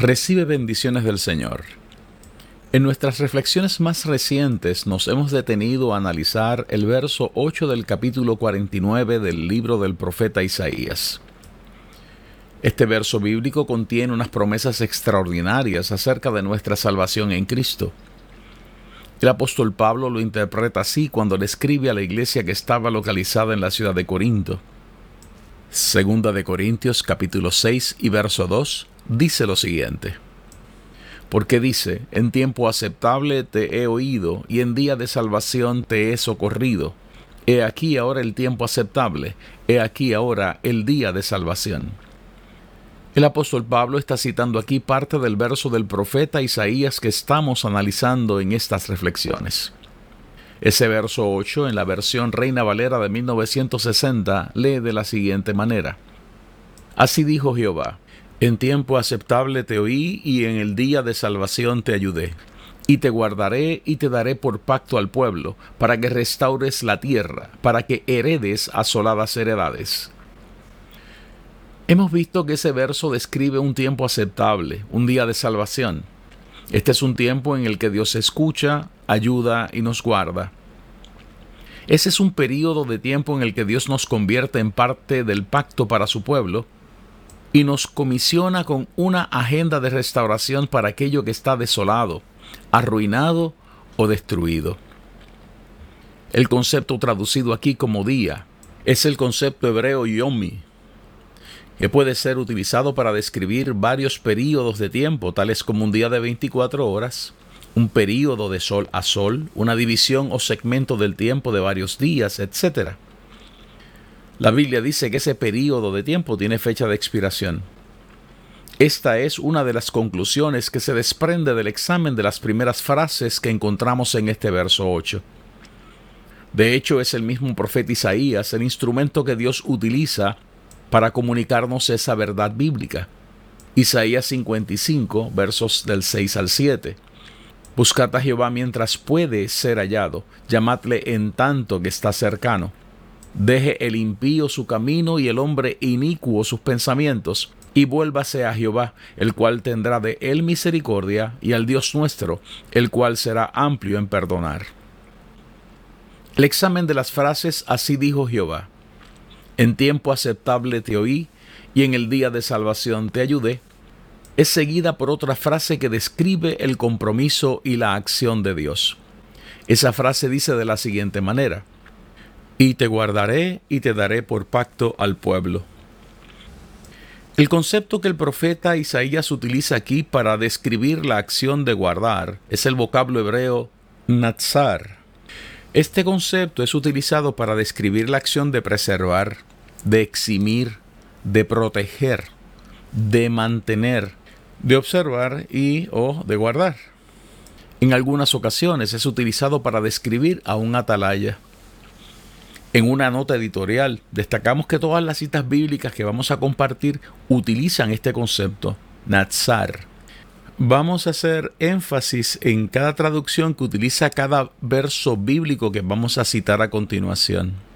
Recibe bendiciones del Señor. En nuestras reflexiones más recientes nos hemos detenido a analizar el verso 8 del capítulo 49 del libro del profeta Isaías. Este verso bíblico contiene unas promesas extraordinarias acerca de nuestra salvación en Cristo. El apóstol Pablo lo interpreta así cuando le escribe a la iglesia que estaba localizada en la ciudad de Corinto. Segunda de Corintios capítulo 6 y verso 2 dice lo siguiente. Porque dice, en tiempo aceptable te he oído y en día de salvación te he socorrido. He aquí ahora el tiempo aceptable, he aquí ahora el día de salvación. El apóstol Pablo está citando aquí parte del verso del profeta Isaías que estamos analizando en estas reflexiones. Ese verso 8 en la versión Reina Valera de 1960 lee de la siguiente manera. Así dijo Jehová, en tiempo aceptable te oí y en el día de salvación te ayudé. Y te guardaré y te daré por pacto al pueblo, para que restaures la tierra, para que heredes asoladas heredades. Hemos visto que ese verso describe un tiempo aceptable, un día de salvación. Este es un tiempo en el que Dios escucha, ayuda y nos guarda. Ese es un periodo de tiempo en el que Dios nos convierte en parte del pacto para su pueblo, y nos comisiona con una agenda de restauración para aquello que está desolado, arruinado o destruido. El concepto traducido aquí como día es el concepto hebreo yomi, que puede ser utilizado para describir varios períodos de tiempo, tales como un día de 24 horas, un período de sol a sol, una división o segmento del tiempo de varios días, etc. La Biblia dice que ese periodo de tiempo tiene fecha de expiración. Esta es una de las conclusiones que se desprende del examen de las primeras frases que encontramos en este verso 8. De hecho, es el mismo profeta Isaías el instrumento que Dios utiliza para comunicarnos esa verdad bíblica. Isaías 55, versos del 6 al 7. Buscad a Jehová mientras puede ser hallado, llamadle en tanto que está cercano. Deje el impío su camino y el hombre inicuo sus pensamientos, y vuélvase a Jehová, el cual tendrá de él misericordia, y al Dios nuestro, el cual será amplio en perdonar. El examen de las frases Así dijo Jehová. En tiempo aceptable te oí, y en el día de salvación te ayudé, es seguida por otra frase que describe el compromiso y la acción de Dios. Esa frase dice de la siguiente manera, y te guardaré y te daré por pacto al pueblo. El concepto que el profeta Isaías utiliza aquí para describir la acción de guardar es el vocablo hebreo natsar. Este concepto es utilizado para describir la acción de preservar, de eximir, de proteger, de mantener, de observar y o de guardar. En algunas ocasiones es utilizado para describir a un atalaya. En una nota editorial destacamos que todas las citas bíblicas que vamos a compartir utilizan este concepto, Natsar. Vamos a hacer énfasis en cada traducción que utiliza cada verso bíblico que vamos a citar a continuación.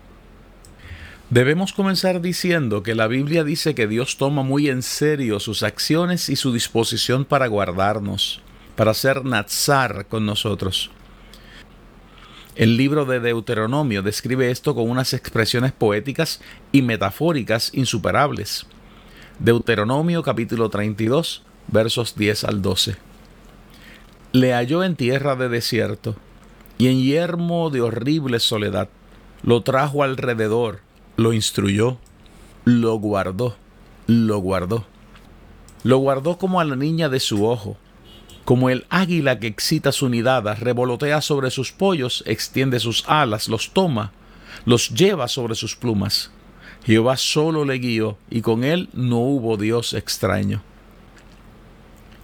Debemos comenzar diciendo que la Biblia dice que Dios toma muy en serio sus acciones y su disposición para guardarnos, para ser Natsar con nosotros. El libro de Deuteronomio describe esto con unas expresiones poéticas y metafóricas insuperables. Deuteronomio capítulo 32, versos 10 al 12. Le halló en tierra de desierto y en yermo de horrible soledad. Lo trajo alrededor, lo instruyó, lo guardó, lo guardó. Lo guardó como a la niña de su ojo. Como el águila que excita su nidada, revolotea sobre sus pollos, extiende sus alas, los toma, los lleva sobre sus plumas. Jehová solo le guió, y con él no hubo Dios extraño.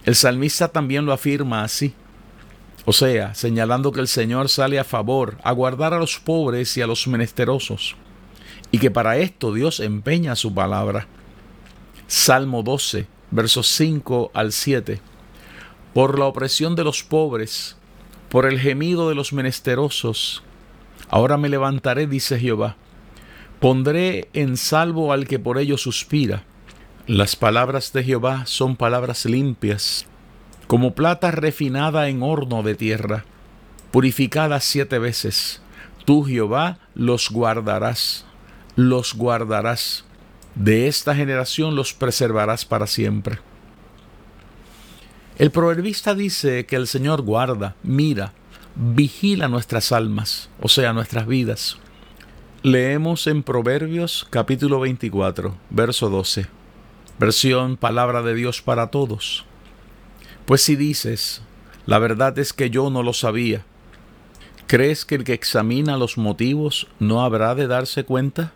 El salmista también lo afirma así. O sea, señalando que el Señor sale a favor, a guardar a los pobres y a los menesterosos, y que para esto Dios empeña su palabra. Salmo 12, versos 5 al 7. Por la opresión de los pobres, por el gemido de los menesterosos, ahora me levantaré, dice Jehová. Pondré en salvo al que por ello suspira. Las palabras de Jehová son palabras limpias, como plata refinada en horno de tierra, purificada siete veces. Tú, Jehová, los guardarás, los guardarás. De esta generación los preservarás para siempre. El proverbista dice que el Señor guarda, mira, vigila nuestras almas, o sea, nuestras vidas. Leemos en Proverbios capítulo 24, verso 12, versión Palabra de Dios para todos. Pues si dices, la verdad es que yo no lo sabía, ¿crees que el que examina los motivos no habrá de darse cuenta?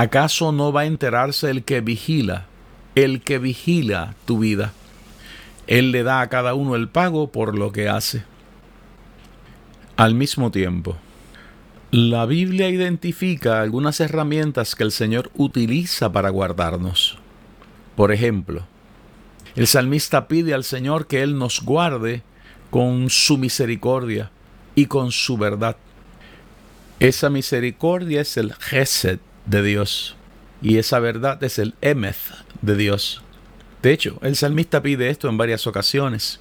¿Acaso no va a enterarse el que vigila, el que vigila tu vida? Él le da a cada uno el pago por lo que hace. Al mismo tiempo, la Biblia identifica algunas herramientas que el Señor utiliza para guardarnos. Por ejemplo, el salmista pide al Señor que Él nos guarde con su misericordia y con su verdad. Esa misericordia es el Gesed de Dios y esa verdad es el Emeth de Dios. De hecho, el salmista pide esto en varias ocasiones.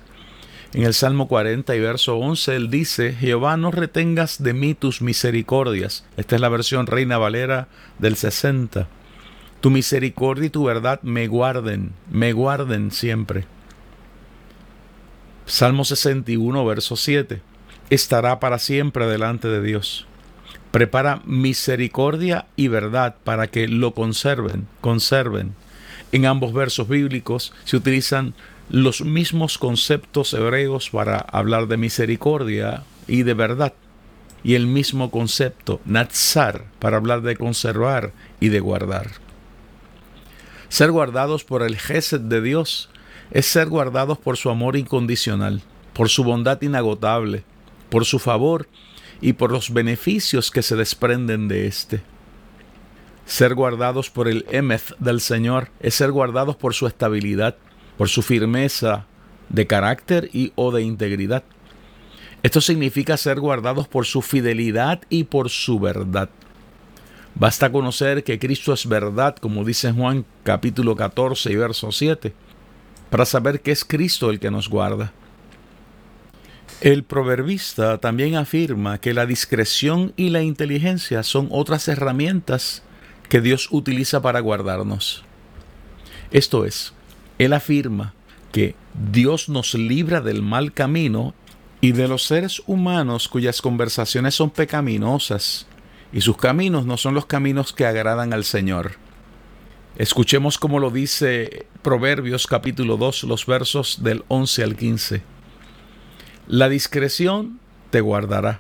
En el Salmo 40 y verso 11 él dice, Jehová no retengas de mí tus misericordias. Esta es la versión Reina Valera del 60. Tu misericordia y tu verdad me guarden, me guarden siempre. Salmo 61, verso 7. Estará para siempre delante de Dios. Prepara misericordia y verdad para que lo conserven, conserven en ambos versos bíblicos se utilizan los mismos conceptos hebreos para hablar de misericordia y de verdad, y el mismo concepto, natsar, para hablar de conservar y de guardar. Ser guardados por el Gesed de Dios es ser guardados por su amor incondicional, por su bondad inagotable, por su favor y por los beneficios que se desprenden de éste. Ser guardados por el Emeth del Señor es ser guardados por su estabilidad, por su firmeza de carácter y o de integridad. Esto significa ser guardados por su fidelidad y por su verdad. Basta conocer que Cristo es verdad, como dice Juan capítulo 14 y verso 7, para saber que es Cristo el que nos guarda. El proverbista también afirma que la discreción y la inteligencia son otras herramientas que Dios utiliza para guardarnos. Esto es, Él afirma que Dios nos libra del mal camino y de los seres humanos cuyas conversaciones son pecaminosas y sus caminos no son los caminos que agradan al Señor. Escuchemos como lo dice Proverbios capítulo 2, los versos del 11 al 15. La discreción te guardará,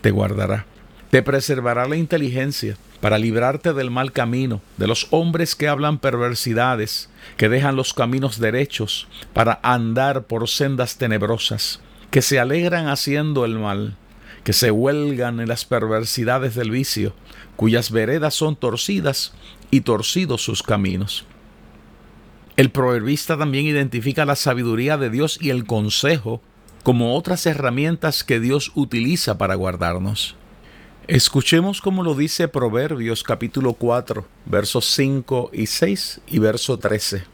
te guardará, te preservará la inteligencia para librarte del mal camino, de los hombres que hablan perversidades, que dejan los caminos derechos para andar por sendas tenebrosas, que se alegran haciendo el mal, que se huelgan en las perversidades del vicio, cuyas veredas son torcidas y torcidos sus caminos. El proverbista también identifica la sabiduría de Dios y el consejo como otras herramientas que Dios utiliza para guardarnos. Escuchemos como lo dice Proverbios capítulo 4, versos 5 y 6 y verso 13.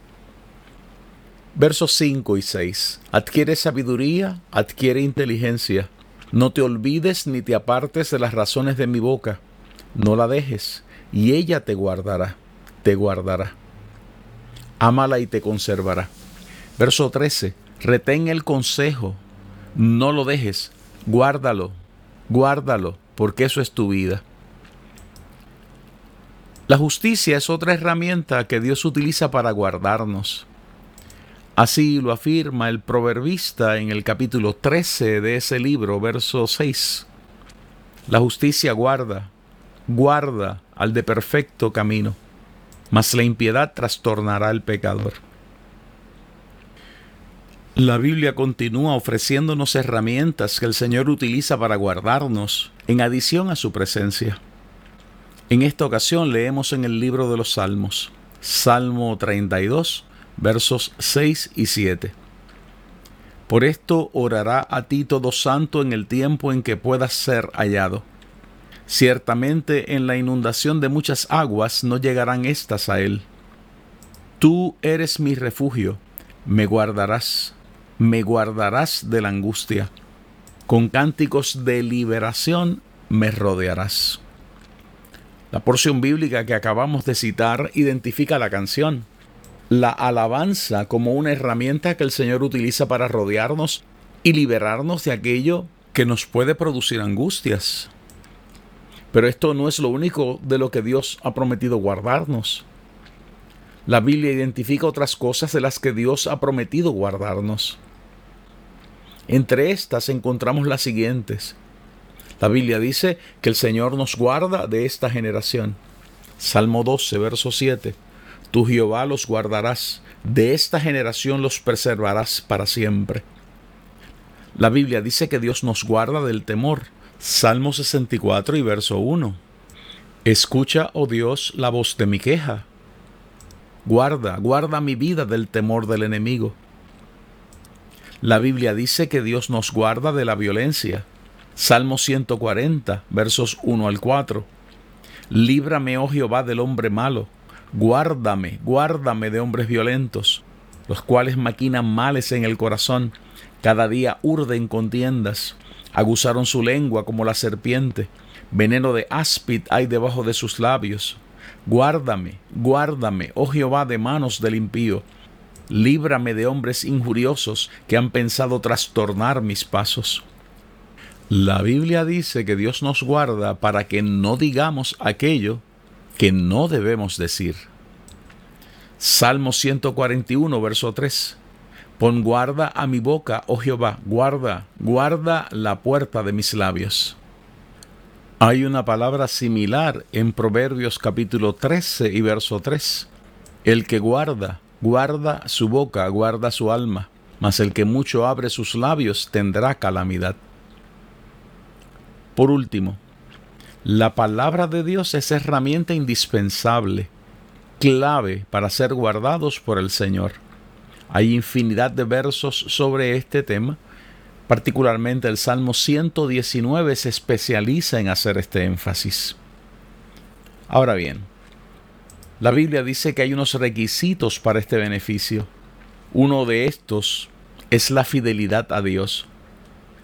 Versos 5 y 6. Adquiere sabiduría, adquiere inteligencia. No te olvides ni te apartes de las razones de mi boca. No la dejes, y ella te guardará, te guardará. Ámala y te conservará. Verso 13. Retén el consejo, no lo dejes, guárdalo, guárdalo porque eso es tu vida. La justicia es otra herramienta que Dios utiliza para guardarnos. Así lo afirma el proverbista en el capítulo 13 de ese libro, verso 6. La justicia guarda, guarda al de perfecto camino, mas la impiedad trastornará al pecador. La Biblia continúa ofreciéndonos herramientas que el Señor utiliza para guardarnos, en adición a su presencia. En esta ocasión leemos en el libro de los Salmos, Salmo 32, versos 6 y 7. Por esto orará a ti todo santo en el tiempo en que puedas ser hallado. Ciertamente en la inundación de muchas aguas no llegarán éstas a él. Tú eres mi refugio, me guardarás, me guardarás de la angustia. Con cánticos de liberación me rodearás. La porción bíblica que acabamos de citar identifica la canción la alabanza como una herramienta que el Señor utiliza para rodearnos y liberarnos de aquello que nos puede producir angustias. Pero esto no es lo único de lo que Dios ha prometido guardarnos. La Biblia identifica otras cosas de las que Dios ha prometido guardarnos. Entre estas encontramos las siguientes. La Biblia dice que el Señor nos guarda de esta generación. Salmo 12, verso 7. Tú Jehová los guardarás, de esta generación los preservarás para siempre. La Biblia dice que Dios nos guarda del temor. Salmo 64 y verso 1. Escucha, oh Dios, la voz de mi queja. Guarda, guarda mi vida del temor del enemigo. La Biblia dice que Dios nos guarda de la violencia. Salmo 140, versos 1 al 4. Líbrame, oh Jehová, del hombre malo Guárdame, guárdame de hombres violentos, los cuales maquinan males en el corazón, cada día urden contiendas, aguzaron su lengua como la serpiente, veneno de áspid hay debajo de sus labios. Guárdame, guárdame, oh Jehová, de manos del impío, líbrame de hombres injuriosos que han pensado trastornar mis pasos. La Biblia dice que Dios nos guarda para que no digamos aquello que no debemos decir. Salmo 141, verso 3. Pon guarda a mi boca, oh Jehová, guarda, guarda la puerta de mis labios. Hay una palabra similar en Proverbios capítulo 13 y verso 3. El que guarda, guarda su boca, guarda su alma, mas el que mucho abre sus labios tendrá calamidad. Por último, la palabra de Dios es herramienta indispensable, clave para ser guardados por el Señor. Hay infinidad de versos sobre este tema, particularmente el Salmo 119 se especializa en hacer este énfasis. Ahora bien, la Biblia dice que hay unos requisitos para este beneficio. Uno de estos es la fidelidad a Dios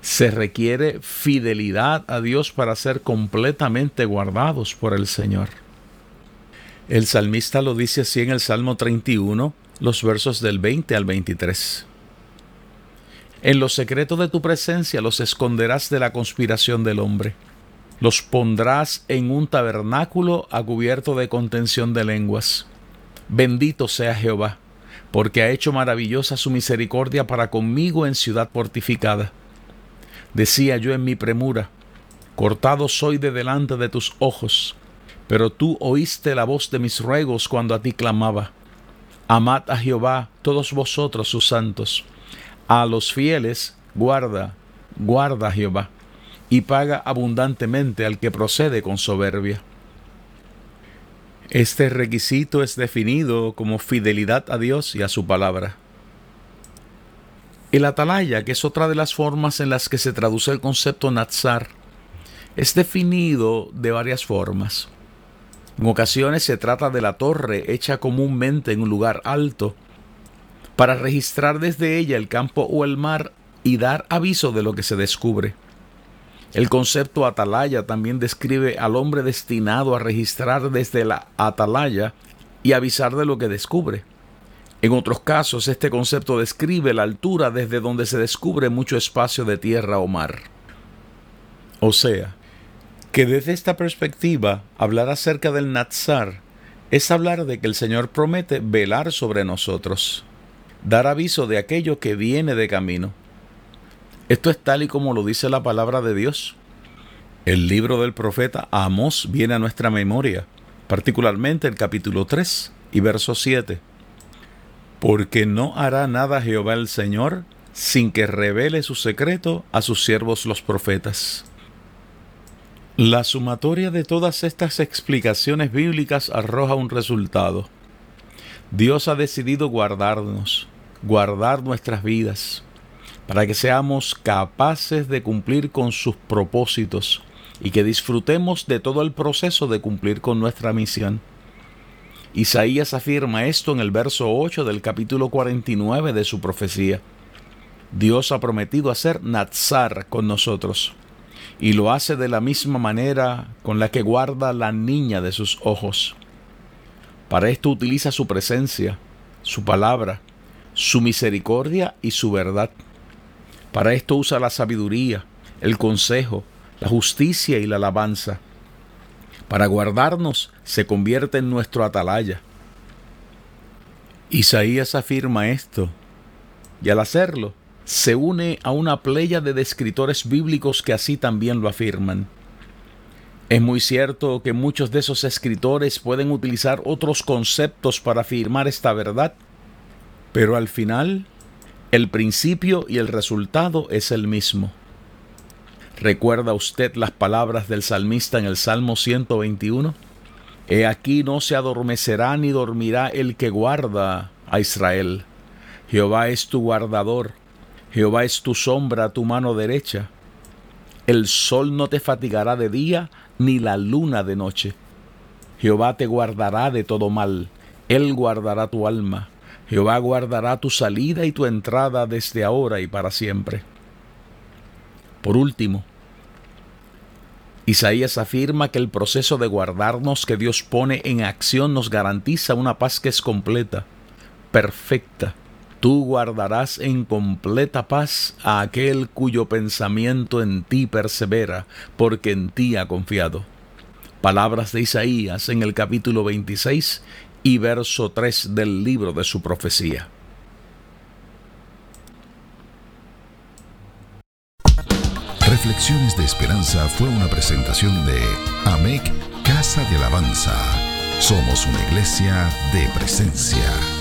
se requiere fidelidad a Dios para ser completamente guardados por el Señor. El salmista lo dice así en el Salmo 31, los versos del 20 al 23. En los secretos de tu presencia los esconderás de la conspiración del hombre. Los pondrás en un tabernáculo a cubierto de contención de lenguas. Bendito sea Jehová, porque ha hecho maravillosa su misericordia para conmigo en ciudad fortificada Decía yo en mi premura, cortado soy de delante de tus ojos, pero tú oíste la voz de mis ruegos cuando a ti clamaba. Amad a Jehová todos vosotros sus santos. A los fieles guarda, guarda Jehová, y paga abundantemente al que procede con soberbia. Este requisito es definido como fidelidad a Dios y a su palabra. El atalaya, que es otra de las formas en las que se traduce el concepto Natsar, es definido de varias formas. En ocasiones se trata de la torre hecha comúnmente en un lugar alto para registrar desde ella el campo o el mar y dar aviso de lo que se descubre. El concepto atalaya también describe al hombre destinado a registrar desde la atalaya y avisar de lo que descubre. En otros casos, este concepto describe la altura desde donde se descubre mucho espacio de tierra o mar. O sea, que desde esta perspectiva, hablar acerca del Natsar es hablar de que el Señor promete velar sobre nosotros. dar aviso de aquello que viene de camino. Esto es tal y como lo dice la palabra de Dios. El libro del profeta Amós viene a nuestra memoria, particularmente el capítulo 3 y verso 7. Porque no hará nada Jehová el Señor sin que revele su secreto a sus siervos los profetas. La sumatoria de todas estas explicaciones bíblicas arroja un resultado. Dios ha decidido guardarnos, guardar nuestras vidas, para que seamos capaces de cumplir con sus propósitos y que disfrutemos de todo el proceso de cumplir con nuestra misión. Isaías afirma esto en el verso 8 del capítulo 49 de su profecía. Dios ha prometido hacer Nazar con nosotros y lo hace de la misma manera con la que guarda la niña de sus ojos. Para esto utiliza su presencia, su palabra, su misericordia y su verdad. Para esto usa la sabiduría, el consejo, la justicia y la alabanza. Para guardarnos se convierte en nuestro atalaya. Isaías afirma esto, y al hacerlo, se une a una playa de escritores bíblicos que así también lo afirman. Es muy cierto que muchos de esos escritores pueden utilizar otros conceptos para afirmar esta verdad, pero al final el principio y el resultado es el mismo. ¿Recuerda usted las palabras del salmista en el Salmo 121? He aquí no se adormecerá ni dormirá el que guarda a Israel. Jehová es tu guardador Jehová es tu sombra, tu mano derecha. El sol no te fatigará de día, ni la luna de noche. Jehová te guardará de todo mal, Él guardará tu alma. Jehová guardará tu salida y tu entrada desde ahora y para siempre. Por último, Isaías afirma que el proceso de guardarnos que Dios pone en acción nos garantiza una paz que es completa, perfecta, Tú guardarás en completa paz a aquel cuyo pensamiento en ti persevera, porque en ti ha confiado. Palabras de Isaías en el capítulo 26 y verso 3 del libro de su profecía. Reflexiones de Esperanza fue una presentación de AMEC Casa de Alabanza. Somos una iglesia de presencia.